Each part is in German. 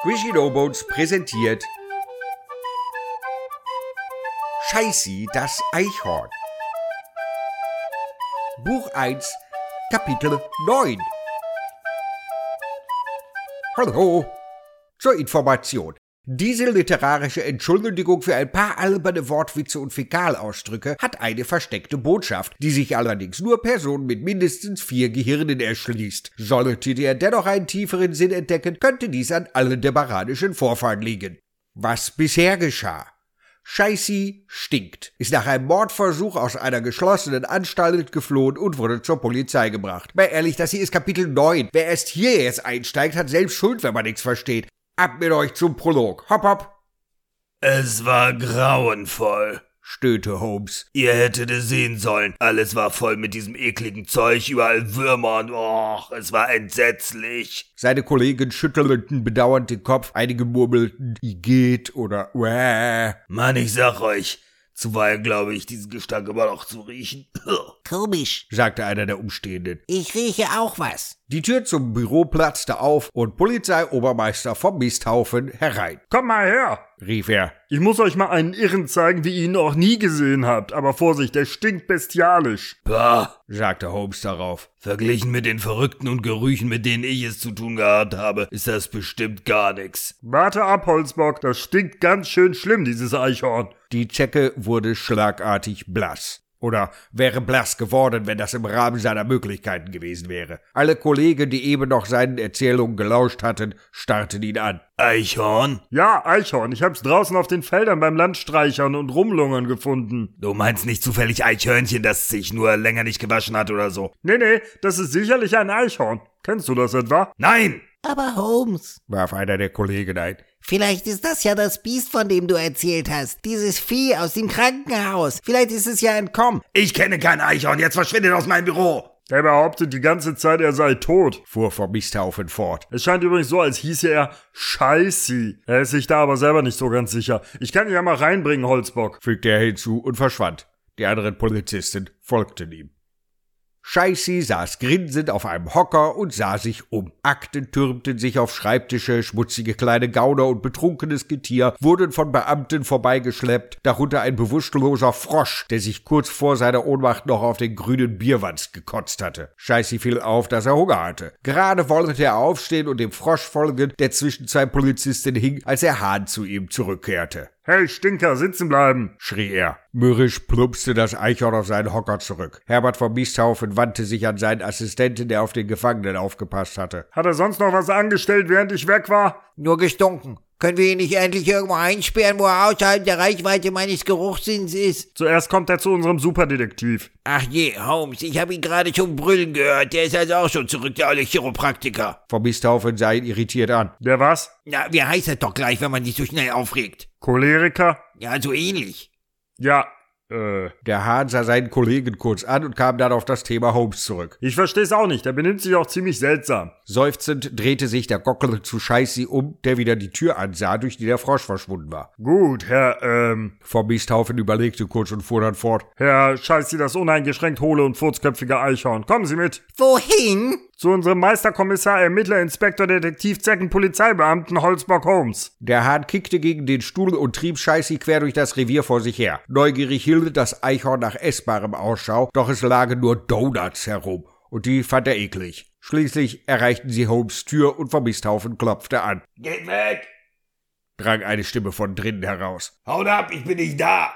Squishy No Bones präsentiert Scheißi, das Eichhorn. Buch 1, Kapitel 9. Hallo. Zur Information. Diese literarische Entschuldigung für ein paar alberne Wortwitze und Fäkalausdrücke hat eine versteckte Botschaft, die sich allerdings nur Personen mit mindestens vier Gehirnen erschließt. Solltet ihr dennoch einen tieferen Sinn entdecken, könnte dies an allen debaranischen Vorfahren liegen. Was bisher geschah? Scheißi stinkt, ist nach einem Mordversuch aus einer geschlossenen Anstalt geflohen und wurde zur Polizei gebracht. Mal ehrlich, das hier ist Kapitel 9. Wer erst hier jetzt einsteigt, hat selbst Schuld, wenn man nichts versteht. Ab mit euch zum Prolog. Hopp, hopp. Es war grauenvoll, stöhnte Holmes. Ihr hättet es sehen sollen. Alles war voll mit diesem ekligen Zeug, überall Würmer und och, es war entsetzlich. Seine Kollegen schüttelten bedauernd den Kopf, einige murmelten Igitt oder Wäh. Mann, ich sag euch, Zuweilen glaube ich, diesen Gestank immer noch zu riechen. Komisch, sagte einer der Umstehenden. Ich rieche auch was. Die Tür zum Büro platzte auf und Polizeiobermeister vom Misthaufen herein. Komm mal her, rief er. Ich muss euch mal einen Irren zeigen, wie ihr ihn noch nie gesehen habt. Aber Vorsicht, der stinkt bestialisch. Bah, sagte Holmes darauf. Verglichen mit den Verrückten und Gerüchen, mit denen ich es zu tun gehabt habe, ist das bestimmt gar nix. Warte ab, Holzbock, das stinkt ganz schön schlimm, dieses Eichhorn. Die Zecke wurde schlagartig blass oder wäre blass geworden, wenn das im Rahmen seiner Möglichkeiten gewesen wäre. Alle Kollegen, die eben noch seinen Erzählungen gelauscht hatten, starrten ihn an. Eichhorn? Ja, Eichhorn. Ich hab's draußen auf den Feldern beim Landstreichern und Rumlungern gefunden. Du meinst nicht zufällig Eichhörnchen, das sich nur länger nicht gewaschen hat oder so? Nee, nee, das ist sicherlich ein Eichhorn. Kennst du das etwa? Nein! Aber Holmes, warf einer der Kollegen ein. Vielleicht ist das ja das Biest, von dem du erzählt hast. Dieses Vieh aus dem Krankenhaus. Vielleicht ist es ja entkommen. Ich kenne kein Eichhorn. Jetzt verschwindet aus meinem Büro. Er behauptet die ganze Zeit, er sei tot, fuhr vom Misthaufen fort. Es scheint übrigens so, als hieße er Scheißi. Er ist sich da aber selber nicht so ganz sicher. Ich kann ihn ja mal reinbringen, Holzbock, fügte er hinzu und verschwand. Die anderen Polizisten folgten ihm. Scheißi saß grinsend auf einem Hocker und sah sich um. Akten türmten sich auf Schreibtische, schmutzige kleine Gauner und betrunkenes Getier wurden von Beamten vorbeigeschleppt, darunter ein bewusstloser Frosch, der sich kurz vor seiner Ohnmacht noch auf den grünen Bierwanst gekotzt hatte. Scheißi fiel auf, dass er Hunger hatte. Gerade wollte er aufstehen und dem Frosch folgen, der zwischen zwei Polizisten hing, als der Hahn zu ihm zurückkehrte. Hey, Stinker, sitzen bleiben, schrie er. Mürrisch plumpste das Eichhorn auf seinen Hocker zurück. Herbert vom Misthaufen wandte sich an seinen Assistenten, der auf den Gefangenen aufgepasst hatte. Hat er sonst noch was angestellt, während ich weg war? Nur gestunken. Können wir ihn nicht endlich irgendwo einsperren, wo er außerhalb der Reichweite meines Geruchssinns ist? Zuerst kommt er zu unserem Superdetektiv. Ach je, Holmes, ich habe ihn gerade schon brüllen gehört. Der ist also auch schon zurück, der alte Chiropraktiker. Vom Misthaufen sah ihn irritiert an. Der was? Na, wie heißt das doch gleich, wenn man sich so schnell aufregt? Choleriker? Ja, so ähnlich. Ja, äh. Der Hahn sah seinen Kollegen kurz an und kam dann auf das Thema Holmes zurück. Ich versteh's auch nicht, der benimmt sich auch ziemlich seltsam. Seufzend drehte sich der Gockel zu Scheißi um, der wieder die Tür ansah, durch die der Frosch verschwunden war. Gut, Herr, ähm. Vom Misthaufen überlegte kurz und fuhr dann fort. Herr Scheißi, das uneingeschränkt hohle und furzköpfige Eichhorn. Kommen Sie mit. Wohin? Zu unserem Meisterkommissar, Ermittler, Inspektor, Detektiv, Zecken, Polizeibeamten Holzbock Holmes. Der Hahn kickte gegen den Stuhl und trieb Scheißi quer durch das Revier vor sich her. Neugierig hielt das Eichhorn nach Essbarem Ausschau, doch es lagen nur Donuts herum. Und die fand er eklig. Schließlich erreichten sie Holmes Tür und vom Misthaufen klopfte an. Geht weg! drang eine Stimme von drinnen heraus. Haut ab, ich bin nicht da!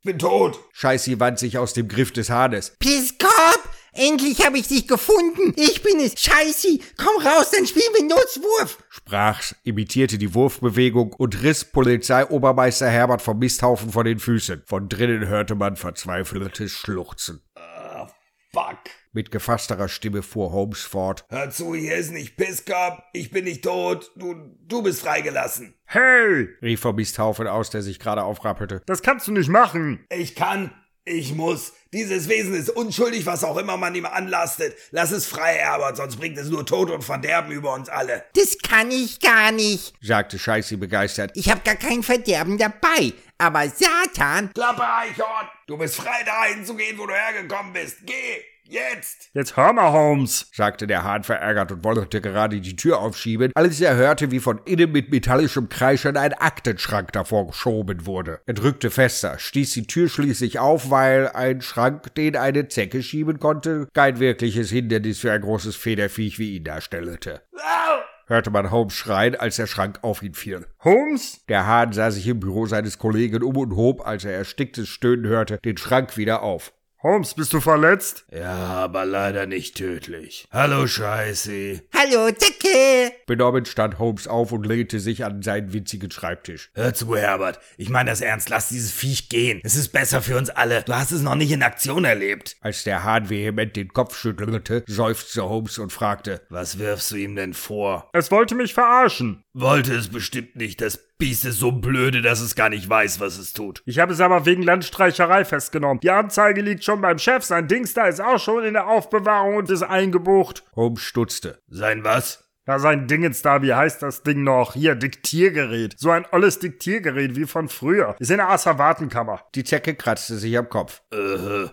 Ich bin tot! Scheißi wand sich aus dem Griff des Hahnes. Piskop! Endlich habe ich dich gefunden. Ich bin es. Scheißi. Komm raus, dann spielen wir Nutzwurf. Sprach's, imitierte die Wurfbewegung und riss Polizeiobermeister Herbert vom Misthaufen von den Füßen. Von drinnen hörte man verzweifeltes Schluchzen. Uh, fuck. Mit gefassterer Stimme fuhr Holmes fort. Hör zu, hier ist nicht Pisskop, ich bin nicht tot, du, du bist freigelassen. Hey! rief vom Misthaufen aus, der sich gerade aufrappelte. Das kannst du nicht machen. Ich kann, ich muss. Dieses Wesen ist unschuldig, was auch immer man ihm anlastet. Lass es frei, Herbert, sonst bringt es nur Tod und Verderben über uns alle. Das kann ich gar nicht, sagte Scheißi begeistert. Ich hab gar kein Verderben dabei. Aber Satan. Klappe, Eichhorn! Du bist frei, dahin zu gehen, wo du hergekommen bist. Geh! Jetzt! Jetzt hör mal, Holmes, sagte der Hahn verärgert und wollte gerade die Tür aufschieben, als er hörte, wie von innen mit metallischem Kreischen ein Aktenschrank davor geschoben wurde. Er drückte fester, stieß die Tür schließlich auf, weil ein Schrank, den eine Zecke schieben konnte, kein wirkliches Hindernis für ein großes Federviech wie ihn darstellte. Au! hörte man Holmes schreien, als der Schrank auf ihn fiel. Holmes? Der Hahn sah sich im Büro seines Kollegen um und hob, als er ersticktes Stöhnen hörte, den Schrank wieder auf. Holmes, bist du verletzt? Ja, aber leider nicht tödlich. Hallo, Scheiße. Hallo, Zecke! Benommen stand Holmes auf und lehnte sich an seinen winzigen Schreibtisch. Hör zu, Herbert. Ich meine das ernst. Lass dieses Viech gehen. Es ist besser für uns alle. Du hast es noch nicht in Aktion erlebt. Als der Hahn vehement den Kopf schüttelte, seufzte Holmes und fragte, Was wirfst du ihm denn vor? Es wollte mich verarschen. Wollte es bestimmt nicht. Das Biest ist so blöde, dass es gar nicht weiß, was es tut. Ich habe es aber wegen Landstreicherei festgenommen. Die Anzeige liegt schon beim Chef. Sein Dings da ist auch schon in der Aufbewahrung und ist eingebucht. Holmes stutzte. Sein was? Ja, sein Dingens da, wie heißt das Ding noch? Hier, Diktiergerät. So ein olles Diktiergerät wie von früher. Ist in der Asservatenkammer. Die Zecke kratzte sich am Kopf. Äh,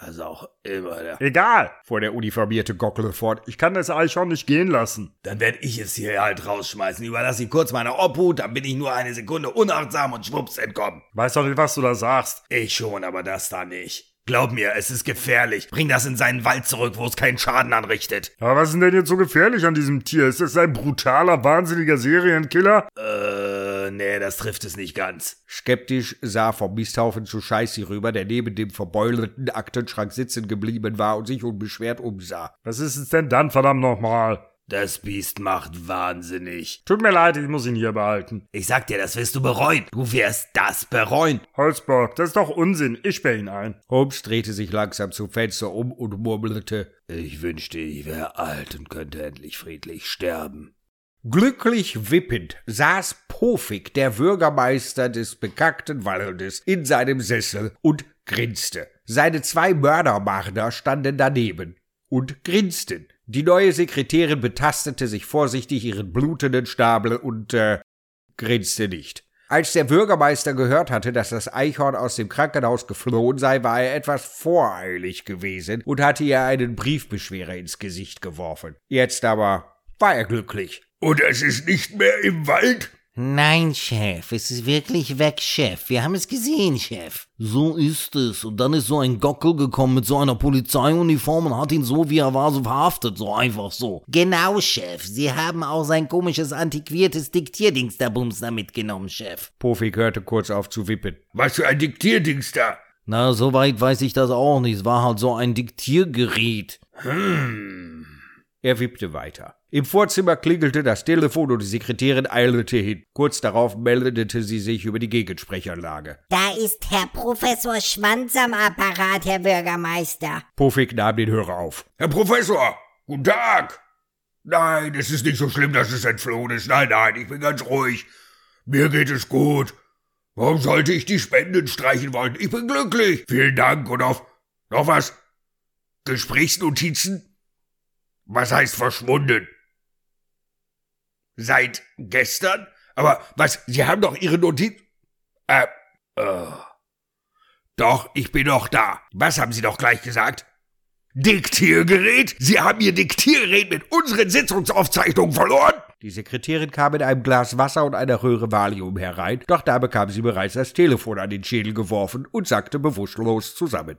was auch immer. Der. Egal. Fuhr der uniformierte Gockel fort. Ich kann das Eichhorn nicht gehen lassen. Dann werde ich es hier halt rausschmeißen. Überlass ihn kurz meiner Obhut, dann bin ich nur eine Sekunde unachtsam und schwupps entkommen. Weiß doch nicht, was du da sagst. Ich schon, aber das da nicht. Glaub mir, es ist gefährlich. Bring das in seinen Wald zurück, wo es keinen Schaden anrichtet. Aber was ist denn jetzt so gefährlich an diesem Tier? Ist es ein brutaler, wahnsinniger Serienkiller? Äh, nee, das trifft es nicht ganz. Skeptisch sah vom Misthaufen zu Scheißi rüber, der neben dem verbeulten Aktenschrank sitzen geblieben war und sich unbeschwert umsah. Was ist es denn dann, verdammt nochmal? Das Biest macht wahnsinnig. Tut mir leid, ich muss ihn hier behalten. Ich sag dir, das wirst du bereuen. Du wirst das bereuen. Holzbock, das ist doch Unsinn. Ich sperr ihn ein. Holmes drehte sich langsam zum Fenster um und murmelte, Ich wünschte, ich wäre alt und könnte endlich friedlich sterben. Glücklich wippend saß Pofik, der Bürgermeister des bekackten Waldes, in seinem Sessel und grinste. Seine zwei Mördermarder standen daneben und grinsten. Die neue Sekretärin betastete sich vorsichtig ihren blutenden Schnabel und äh, grinste nicht. Als der Bürgermeister gehört hatte, dass das Eichhorn aus dem Krankenhaus geflohen sei, war er etwas voreilig gewesen und hatte ihr einen Briefbeschwerer ins Gesicht geworfen. Jetzt aber war er glücklich. Und es ist nicht mehr im Wald? Nein, Chef, es ist wirklich weg, Chef. Wir haben es gesehen, Chef. So ist es. Und dann ist so ein Gockel gekommen mit so einer Polizeiuniform und hat ihn so, wie er war, so verhaftet. So einfach so. Genau, Chef. Sie haben auch sein komisches, antiquiertes Bums da mitgenommen, Chef. Pofik hörte kurz auf zu wippen. Was für ein Diktierdings da? Na, soweit weiß ich das auch nicht. Es war halt so ein Diktiergerät. Hm. Er wippte weiter. Im Vorzimmer klingelte das Telefon und die Sekretärin eilte hin. Kurz darauf meldete sie sich über die Gegensprechanlage. Da ist Herr Professor Schwanz am Apparat, Herr Bürgermeister. Pofik nahm den Hörer auf. Herr Professor, guten Tag. Nein, es ist nicht so schlimm, dass es entflohen ist. Nein, nein, ich bin ganz ruhig. Mir geht es gut. Warum sollte ich die Spenden streichen wollen? Ich bin glücklich. Vielen Dank und auf noch was? Gesprächsnotizen? Was heißt verschwunden? Seit gestern? Aber was, Sie haben doch Ihre Notiz... Äh, äh. Doch, ich bin doch da. Was haben Sie doch gleich gesagt? Diktiergerät? Sie haben Ihr Diktiergerät mit unseren Sitzungsaufzeichnungen verloren? Die Sekretärin kam mit einem Glas Wasser und einer Röhre Valium herein, doch da bekam sie bereits das Telefon an den Schädel geworfen und sackte bewusstlos zusammen.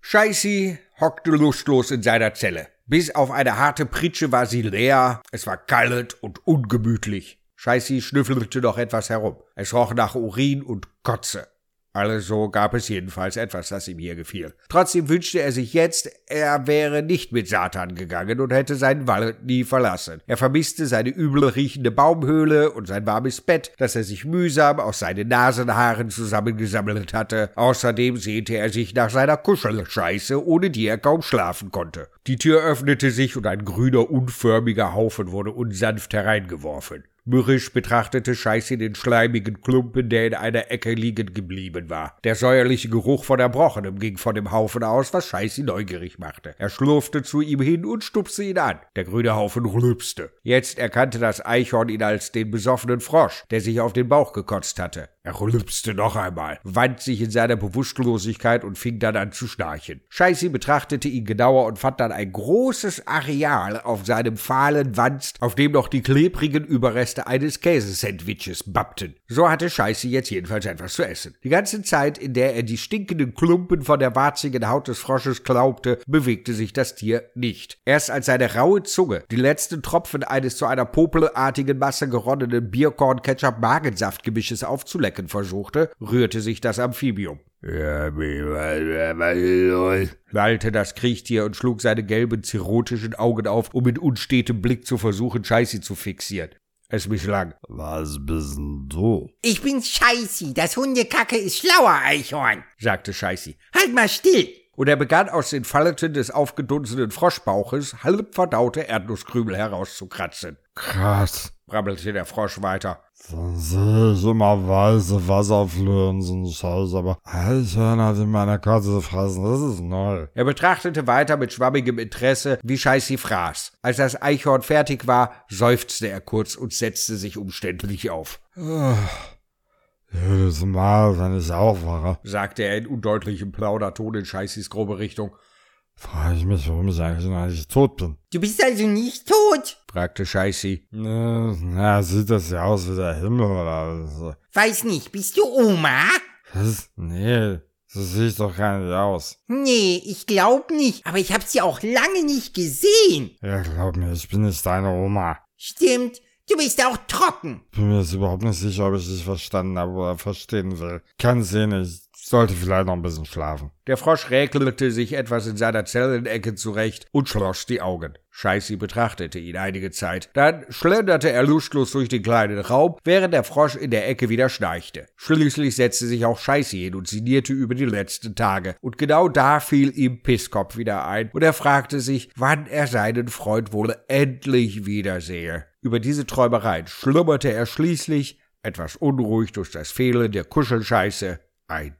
Scheißi hockte lustlos in seiner Zelle. Bis auf eine harte Pritsche war sie leer, es war kalt und ungemütlich. Scheißi schnüffelte noch etwas herum. Es roch nach Urin und Kotze. Also gab es jedenfalls etwas, das ihm hier gefiel. Trotzdem wünschte er sich jetzt, er wäre nicht mit Satan gegangen und hätte seinen Wald nie verlassen. Er vermisste seine übel riechende Baumhöhle und sein warmes Bett, das er sich mühsam aus seinen Nasenhaaren zusammengesammelt hatte. Außerdem sehnte er sich nach seiner Kuschelscheiße, ohne die er kaum schlafen konnte. Die Tür öffnete sich und ein grüner, unförmiger Haufen wurde unsanft hereingeworfen. Mürrisch betrachtete Scheiße den schleimigen Klumpen, der in einer Ecke liegen geblieben war. Der säuerliche Geruch von Erbrochenem ging von dem Haufen aus, was Scheiße neugierig machte. Er schlurfte zu ihm hin und stupste ihn an. Der grüne Haufen rülpste. Jetzt erkannte das Eichhorn ihn als den besoffenen Frosch, der sich auf den Bauch gekotzt hatte. Er rülpste noch einmal, wand sich in seiner Bewusstlosigkeit und fing dann an zu schnarchen. Scheißi betrachtete ihn genauer und fand dann ein großes Areal auf seinem fahlen Wanst, auf dem noch die klebrigen Überreste eines Käsesandwiches bappten. So hatte Scheißi jetzt jedenfalls etwas zu essen. Die ganze Zeit, in der er die stinkenden Klumpen von der warzigen Haut des Frosches glaubte, bewegte sich das Tier nicht. Erst als seine raue Zunge die letzten Tropfen eines zu einer popelartigen Masse geronnenen Bierkorn-Ketchup-Magensaftgemisches aufzulecken versuchte, rührte sich das Amphibium. lallte das Kriechtier und schlug seine gelben, zirrhotischen Augen auf, um mit unstetem Blick zu versuchen, Scheißi zu fixieren. Es misslang. Was bist denn du? Ich bin Scheißi. Das Hundekacke ist schlauer, Eichhorn. sagte Scheißi. Halt mal still. Und er begann aus den Falleten des aufgedunsenen Froschbauches halb verdaute Erdnusskrümel herauszukratzen. Krass. Brabbelte der Frosch weiter. Ich immer weiße Wasserflöhen, Scheiß, aber Eichhörner, die meine Katze fressen, das ist neu. Er betrachtete weiter mit schwammigem Interesse, wie Scheißi fraß. Als das Eichhorn fertig war, seufzte er kurz und setzte sich umständlich auf. Jedes Mal, wenn ich aufwache, sagte er in undeutlichem Plauderton in Scheißis grobe Richtung. Frage ich mich, warum ich eigentlich nicht tot bin. Du bist also nicht tot? fragte Scheißi. Ne, Na, sieht das ja aus wie der Himmel oder so. Weiß nicht, bist du Oma? Was? Nee, so sehe ich doch gar nicht aus. Nee, ich glaub nicht. Aber ich hab sie auch lange nicht gesehen. Ja, glaub mir, ich bin nicht deine Oma. Stimmt, du bist auch trocken. Bin mir jetzt überhaupt nicht sicher, ob ich dich verstanden habe oder verstehen will. Kann sehen, ich sollte vielleicht noch ein bisschen schlafen. Der Frosch räkelte sich etwas in seiner Zellenecke zurecht und schloss die Augen. Scheißi betrachtete ihn einige Zeit. Dann schlenderte er lustlos durch den kleinen Raum, während der Frosch in der Ecke wieder schnarchte. Schließlich setzte sich auch Scheißi hin und sinnierte über die letzten Tage. Und genau da fiel ihm Pisskopf wieder ein, und er fragte sich, wann er seinen Freund wohl endlich wiedersehe. Über diese Träumereien schlummerte er schließlich, etwas unruhig durch das Fehlen der Kuschelscheiße, ein.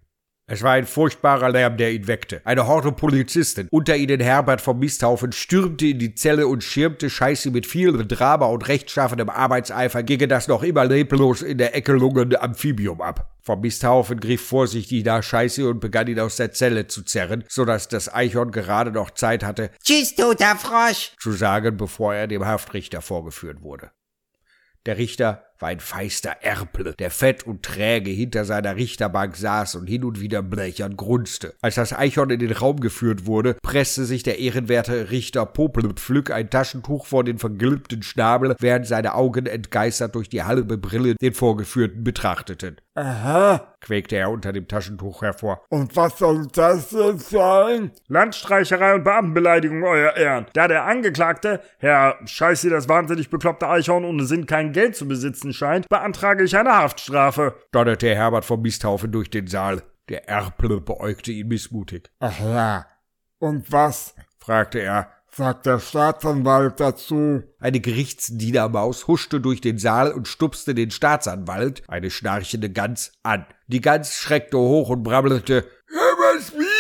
Es war ein furchtbarer Lärm, der ihn weckte. Eine Horde Polizisten, unter ihnen Herbert vom Misthaufen, stürmte in die Zelle und schirmte Scheiße mit viel Drama und rechtschaffenem Arbeitseifer gegen das noch immer leblos in der Ecke lungende Amphibium ab. Vom Misthaufen griff vorsichtig nach Scheiße und begann ihn aus der Zelle zu zerren, so dass das Eichhorn gerade noch Zeit hatte, Tschüss, toter Frosch. zu sagen, bevor er dem Haftrichter vorgeführt wurde. Der Richter war ein feister Erpel, der fett und träge hinter seiner Richterbank saß und hin und wieder blechern grunzte. Als das Eichhorn in den Raum geführt wurde, presste sich der ehrenwerte Richter Popelpflück ein Taschentuch vor den vergilbten Schnabel, während seine Augen entgeistert durch die halbe Brille den Vorgeführten betrachteten. Aha, Quäkte er unter dem Taschentuch hervor. und was soll das jetzt sein? Landstreicherei und Beamtenbeleidigung, Euer Ehren. Da der Angeklagte, Herr Scheiße, das wahnsinnig bekloppte Eichhorn ohne Sinn kein Geld zu besitzen scheint, beantrage ich eine Haftstrafe. Donnerte Herbert vom Misthaufen durch den Saal. Der Erpel beäugte ihn missmutig. Ach ja, und was Fragte er, sagt der Staatsanwalt dazu? Eine Gerichtsdienermaus huschte durch den Saal und stupste den Staatsanwalt, eine schnarchende Gans, an. Die Gans schreckte hoch und brabbelte. Was wie?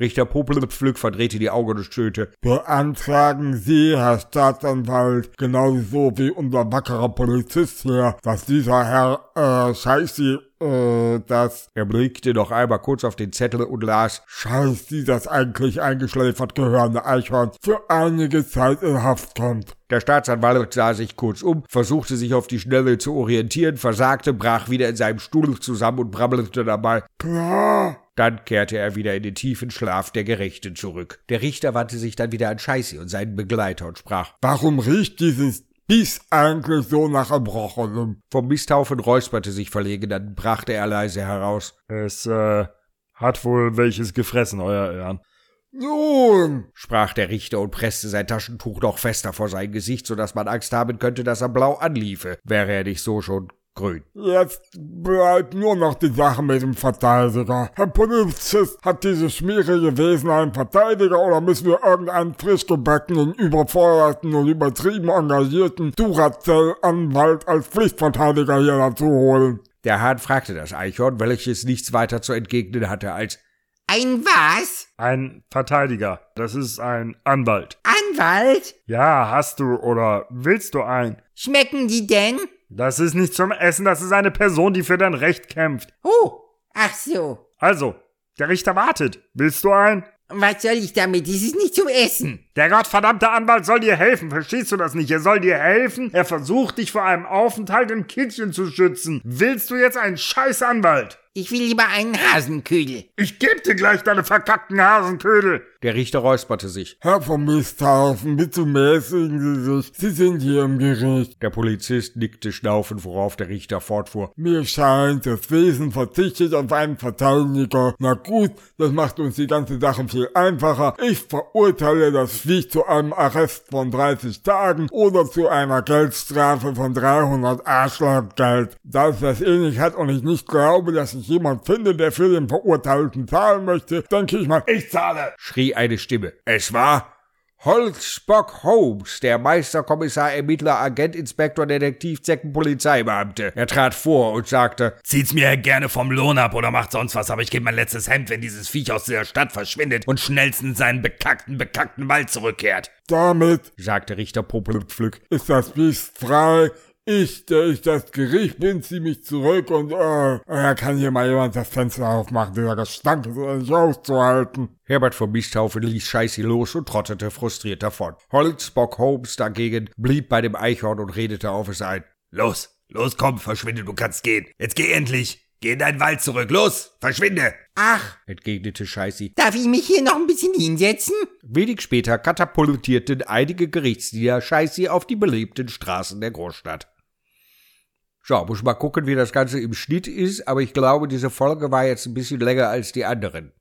Richter Popelpflück verdrehte die Augen und stöhnte. Beantragen Sie, Herr Staatsanwalt, genauso wie unser wackerer Polizist hier, dass dieser Herr, äh, Scheiße, äh, das Er blickte noch einmal kurz auf den Zettel und las. Scheiße, das eigentlich eingeschläfert gehörende Eichhorn für einige Zeit in Haft kommt. Der Staatsanwalt sah sich kurz um, versuchte sich auf die Schnelle zu orientieren, versagte, brach wieder in seinem Stuhl zusammen und brabbelte dabei. Klar. Dann kehrte er wieder in den tiefen Schlaf der Gerechten zurück. Der Richter wandte sich dann wieder an Scheiße und seinen Begleiter und sprach. Warum riecht dieses Biss eigentlich so nach Erbrochenem? Vom Misthaufen räusperte sich verlegen, dann brachte er leise heraus. Es, äh, hat wohl welches gefressen, Euer Ehren. Nun, sprach der Richter und presste sein Taschentuch noch fester vor sein Gesicht, so dass man Angst haben könnte, dass er blau anliefe, wäre er nicht so schon grün. Jetzt bleibt nur noch die Sache mit dem Verteidiger. Herr Polizist, hat dieses schmierige Wesen einen Verteidiger oder müssen wir irgendeinen frisch gebackenen, überforderten und übertrieben engagierten Duracell-Anwalt als Pflichtverteidiger hier dazu holen? Der Hahn fragte das Eichhorn, welches nichts weiter zu entgegnen hatte als Ein was? Ein Verteidiger. Das ist ein Anwalt. Anwalt? Ja, hast du oder willst du einen? Schmecken die denn? Das ist nicht zum Essen, das ist eine Person, die für dein Recht kämpft. Oh, ach so. Also, der Richter wartet. Willst du einen? Was soll ich damit? Das ist nicht zum Essen. Der gottverdammte Anwalt soll dir helfen, verstehst du das nicht? Er soll dir helfen, er versucht dich vor einem Aufenthalt im Kittchen zu schützen. Willst du jetzt einen scheiß Anwalt? Ich will lieber einen Hasenködel. Ich geb dir gleich deine verkackten Hasenködel. Der Richter räusperte sich. Herr von Misthaufen, bitte mäßigen Sie sich. Sie sind hier im Gericht. Der Polizist nickte schnaufend, worauf der Richter fortfuhr. Mir scheint, das Wesen verzichtet auf einen Verteidiger. Na gut, das macht uns die ganze Sache viel einfacher. Ich verurteile das Viech zu einem Arrest von 30 Tagen oder zu einer Geldstrafe von 300 Arschlochgeld. Da es das eh nicht hat und ich nicht glaube, dass ich jemand finde, der für den Verurteilten zahlen möchte, denke ich mal, Ich zahle. schrie eine Stimme. Es war Holzbock Holmes, der Meisterkommissar, Ermittler, Agent, Inspektor, Detektiv, Zecken, Polizeibeamte. Er trat vor und sagte, Zieht's mir gerne vom Lohn ab oder macht sonst was, aber ich gebe mein letztes Hemd, wenn dieses Viech aus dieser Stadt verschwindet und schnellstens in seinen bekackten, bekackten Wald zurückkehrt. damit sagte Richter Popelpflück. ist das Biest frei. Ich, der ich das Gericht bin, zieh mich zurück und, äh, äh, kann hier mal jemand das Fenster aufmachen. Dieser Gestank ist nicht auszuhalten. Herbert vom Misthaufen ließ Scheiße los und trottete frustriert davon. Holzbock Holmes dagegen blieb bei dem Eichhorn und redete auf es ein. Los, los, komm, verschwinde, du kannst gehen. Jetzt geh endlich. Geh in deinen Wald zurück. Los, verschwinde. Ach, entgegnete Scheißi. darf ich mich hier noch ein bisschen hinsetzen? Wenig später katapultierten einige Gerichtsdiener Scheißi auf die belebten Straßen der Großstadt. So, muss mal gucken, wie das Ganze im Schnitt ist, aber ich glaube, diese Folge war jetzt ein bisschen länger als die anderen.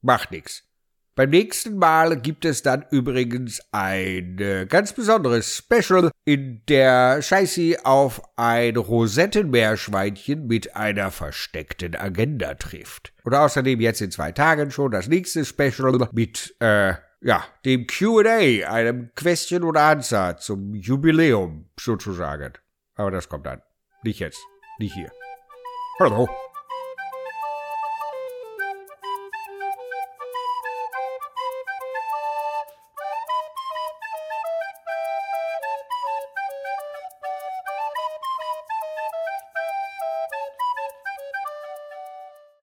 Macht nix. Beim nächsten Mal gibt es dann übrigens ein äh, ganz besonderes Special, in der Scheißi auf ein Rosettenmeerschweinchen mit einer versteckten Agenda trifft. Und außerdem jetzt in zwei Tagen schon das nächste Special mit, äh, ja, dem Q&A, einem Question und Answer zum Jubiläum sozusagen. Aber das kommt dann. Nicht jetzt. Nicht hier. Hallo.